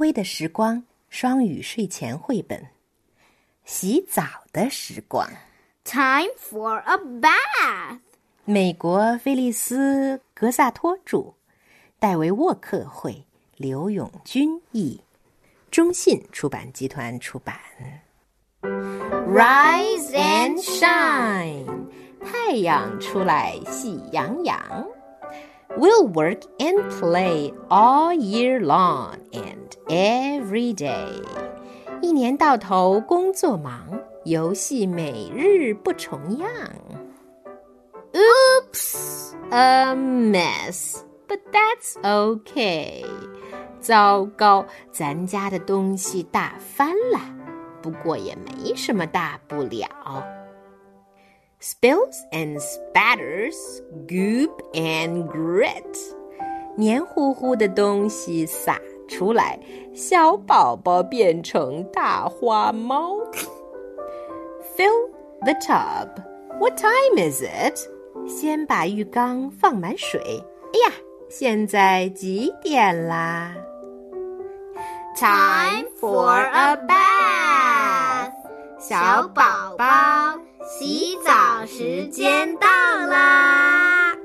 微的时光双语睡前绘本。洗澡的时光。Time for a bath. 美国菲利斯·格萨托著，戴维·沃克绘，刘永军译，中信出版集团出版。Rise and shine，太阳出来喜洋洋。We'll work and play all year long and every day。一年到头工作忙，游戏每日不重样。Oops, a mess, but that's okay. 糟糕，咱家的东西打翻了，不过也没什么大不了。 Spills and spatters, goop and grit，黏糊糊的东西洒出来，小宝宝变成大花猫。Fill the tub. What time is it? 先把浴缸放满水。哎呀，现在几点啦 Time for a bath. 小宝宝， 洗澡时间到啦！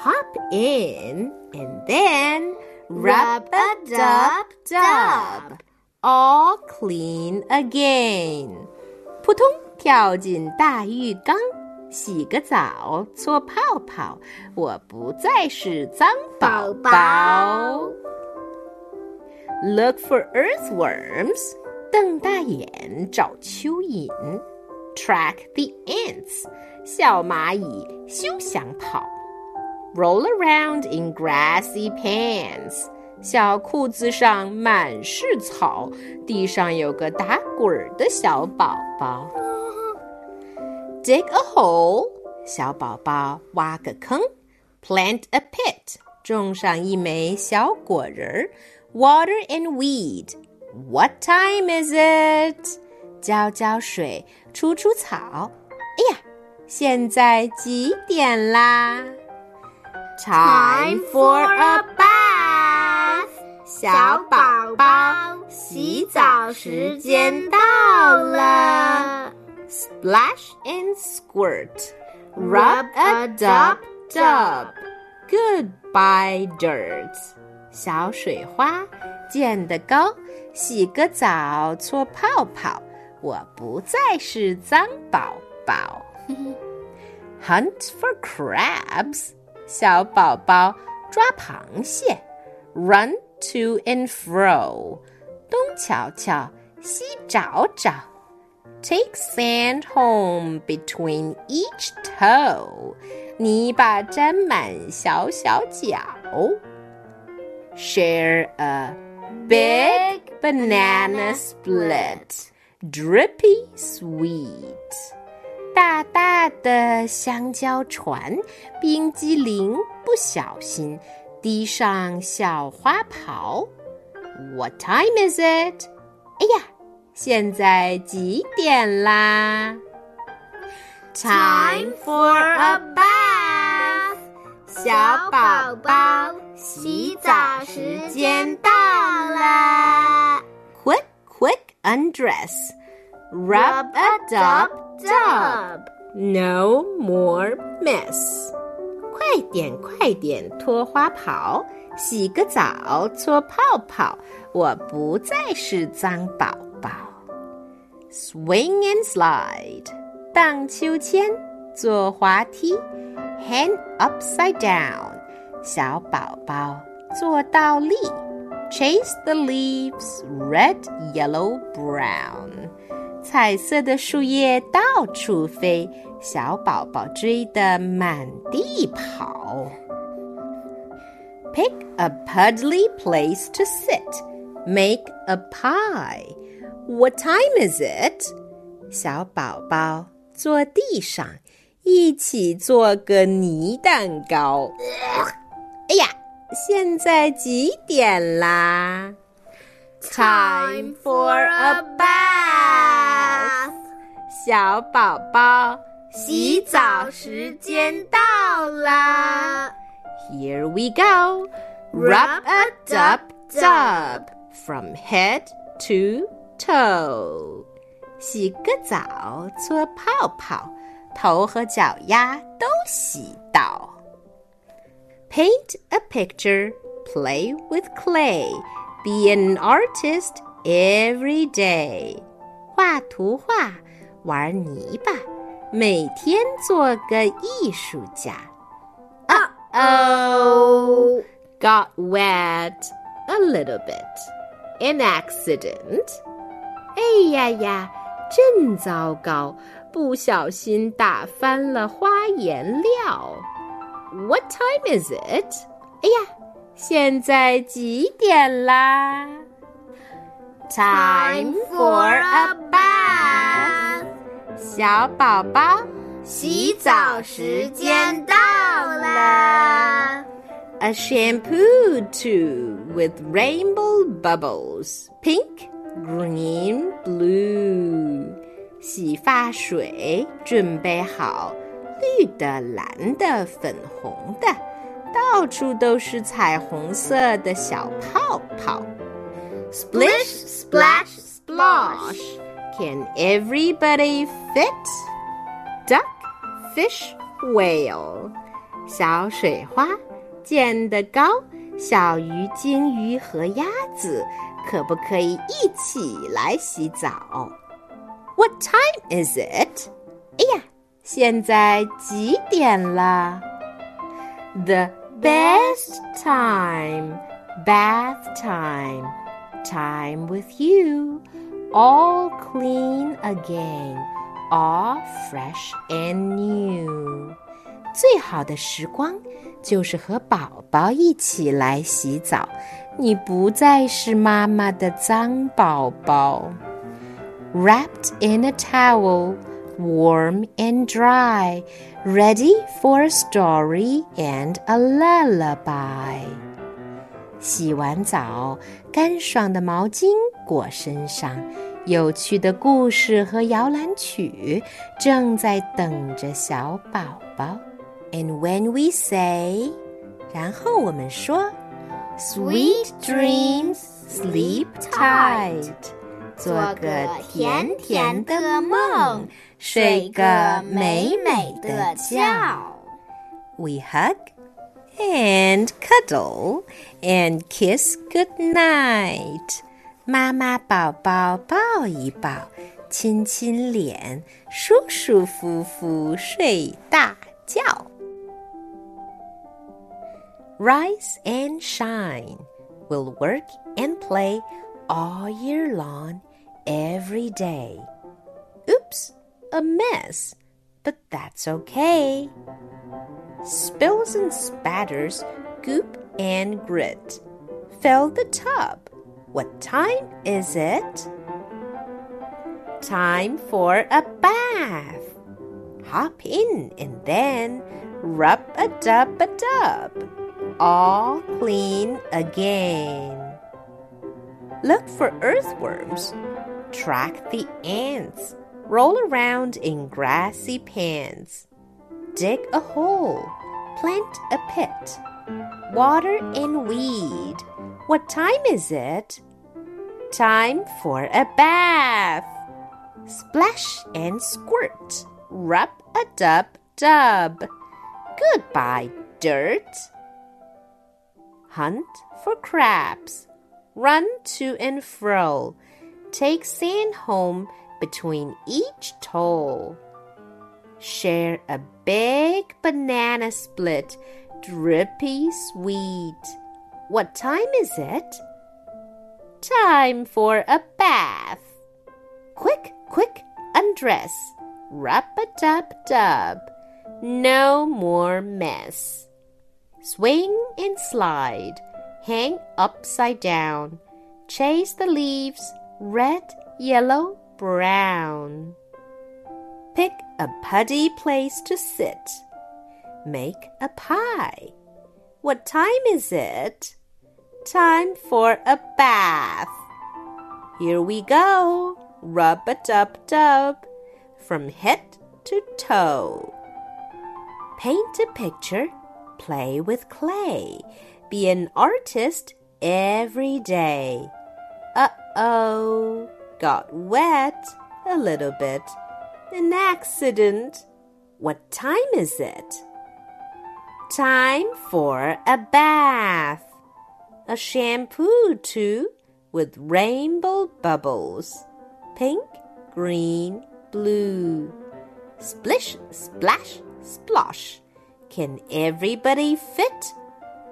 Hop in and then rub a dub dub, all clean again. 扑通跳进大浴缸，洗个澡，搓泡泡，我不再是脏宝宝宝。 Look for earthworms，瞪大眼找蚯蚓。 Track the ants，小蚂蚁休想跑。Roll around in grassy pants，小裤子上满是草，地上有个打滚儿的小宝宝。Dig a hole，小宝宝挖个坑。Plant a pit，种上一枚小果仁儿。Water and weed。What time is it？ 浇浇水，除除草。哎呀，现在几点啦 Time for a bath. 小宝宝，洗澡时间到了。Splash and squirt. Rub a dub dub. Goodbye dirt. 小水花溅得高，洗个澡，搓泡泡，我不再是脏宝宝。Hunt for crabs. 小宝宝抓螃蟹。Run to and fro. 东瞧瞧，西找找。Take sand home between each toe，泥巴沾满小小脚。Share a big banana split, drippy sweet。大大的香蕉船，冰激凌不小心滴上小花袍。What time is it？哎呀！现在几点啦 Time for a bath. 小宝宝，洗澡时间到啦。 Quick, quick undress. Rub a dub dub. No more mess. 快点，快点脱花袍，洗个澡，搓泡泡，我不再是脏宝宝。Swing and slide，荡秋千，坐滑梯，hand upside down，小宝宝做倒立 ，chase the leaves red, yellow, brown，彩色的树叶到处飞，小宝宝追得满地跑。Pick a puddly place to sit, make a pie. What time is it? 小宝宝坐地上，一起做个泥蛋糕。哎呀， 现在几点啦 Time for a bath. 小宝宝，洗澡时间到啦。Here we go. Rub a dub dub. from head to toe. 洗个澡，搓泡泡，头和脚丫都洗到。Paint a picture, play with clay, be an artist every day. 画图画，玩泥巴，每天做个艺术家。Uh-oh, got wet a little bit. An accident. 哎呀呀！真糟糕，不小心打翻了花颜料。 What time is it？哎呀，现在几点啦？Time for a bath。小宝宝，洗澡时间到啦。A shampoo tube with rainbow bubbles. Pink. Green, blue，洗发水准备好， 绿的、蓝的、粉红的，到处都是彩虹色的小泡泡。Splish, splash, splosh. Can everybody fit? Duck, fish, whale. 小水花溅得高，小鱼、鲸鱼和鸭子。可不可以一起来洗澡？What time is it？哎呀， 现在几点了？The best time, bath time, time with you, all clean again, all fresh and new. 最好的时光就是和宝宝一起来洗澡。你不再是妈妈的脏宝宝。Wrapped in a towel, warm and dry, ready for a story and a lullaby. 洗完澡，干爽的毛巾裹身上，有趣的故事和摇篮曲正在等着小宝宝。And when we say，然后我们说。Sweet dreams, sleep tight。做个甜甜的梦， 睡个美美的觉。We hug and cuddle and kiss good night。妈妈宝宝抱一抱，亲亲脸，舒舒服服睡大觉。rise and shine. We'll work and play all year long, every day. A mess, but that's okay. Spills and spatters, goop and grit. Fill the tub. What time is it? Time for a bath. Hop in and then rub a dub a dub all clean again. Look for earthworms. Track the ants. Roll around in grassy pans. Dig a hole. Plant a pit. Water and weed. What time is it? Time for a bath. Splash and squirt. Rub a dub dub. Goodbye, dirt hunt for crabs, run to and fro, take sand home between each toe. Share a big banana split, drippy sweet. What time is it? Time for a bath. Quick, quick, undress. Rub a dub dub. No more mess. Swing and slide, hang upside down, chase the leaves, red, yellow, brown. Pick a putty place to sit. Make a pie. What time is it? Time for a bath. Here we go. Rub a dub dub from head to toe. Paint a picture play with clay, be an artist every day. Uh oh, got wet a little bit. An accident. What time is it? Time for a bath. A shampoo, too, with rainbow bubbles pink, green, blue. Splish, splash, splosh. Can everybody fit?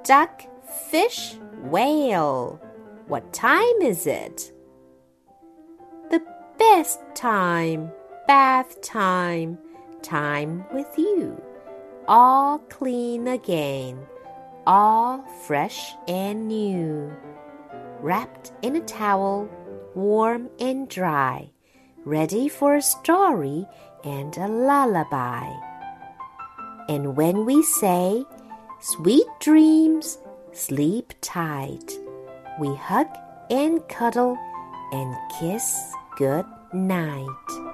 Duck, fish, whale. What time is it? Best time, bath time, time with you. All clean again, all fresh and new. Wrapped in a towel, warm and dry, ready for a story and a lullaby. And when we say, Sweet dreams, sleep tight, we hug and cuddle and kiss good night.